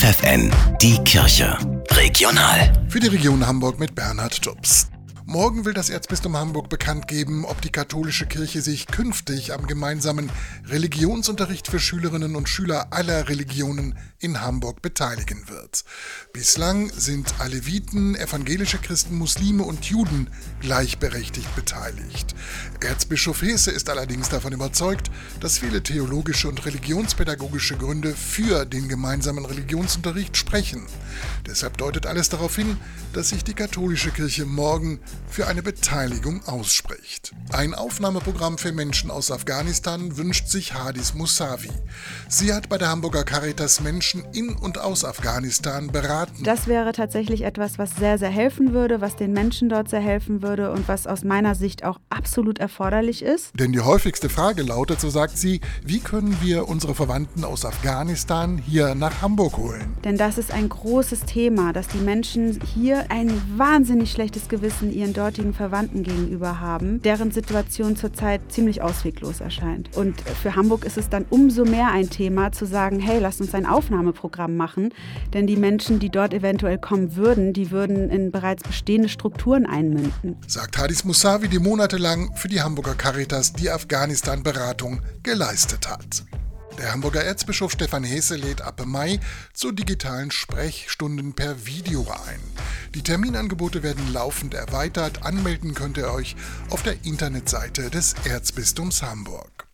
FFN, die Kirche. Regional. Für die Region Hamburg mit Bernhard Tubbs. Morgen will das Erzbistum Hamburg bekannt geben, ob die katholische Kirche sich künftig am gemeinsamen Religionsunterricht für Schülerinnen und Schüler aller Religionen in Hamburg beteiligen wird. Bislang sind Aleviten, evangelische Christen, Muslime und Juden gleichberechtigt beteiligt. Erzbischof Hesse ist allerdings davon überzeugt, dass viele theologische und religionspädagogische Gründe für den gemeinsamen Religionsunterricht sprechen. Deshalb deutet alles darauf hin, dass sich die katholische Kirche morgen für eine Beteiligung ausspricht. Ein Aufnahmeprogramm für Menschen aus Afghanistan wünscht sich Hadis Musavi. Sie hat bei der Hamburger Caritas Menschen in und aus Afghanistan beraten. Das wäre tatsächlich etwas, was sehr, sehr helfen würde, was den Menschen dort sehr helfen würde und was aus meiner Sicht auch absolut erforderlich ist. Denn die häufigste Frage lautet, so sagt sie, wie können wir unsere Verwandten aus Afghanistan hier nach Hamburg holen? Denn das ist ein großes Thema, dass die Menschen hier ein wahnsinnig schlechtes Gewissen ihren dortigen Verwandten gegenüber haben, deren Situation zurzeit ziemlich ausweglos erscheint. Und für Hamburg ist es dann umso mehr ein Thema zu sagen, hey, lasst uns ein Aufnahmeprogramm machen, denn die Menschen, die dort eventuell kommen würden, die würden in bereits bestehende Strukturen einmünden. Sagt Hadis Musavi, die monatelang für die Hamburger Caritas die Afghanistan-Beratung geleistet hat. Der Hamburger Erzbischof Stefan Hesse lädt ab Mai zu digitalen Sprechstunden per Video ein. Die Terminangebote werden laufend erweitert. Anmelden könnt ihr euch auf der Internetseite des Erzbistums Hamburg.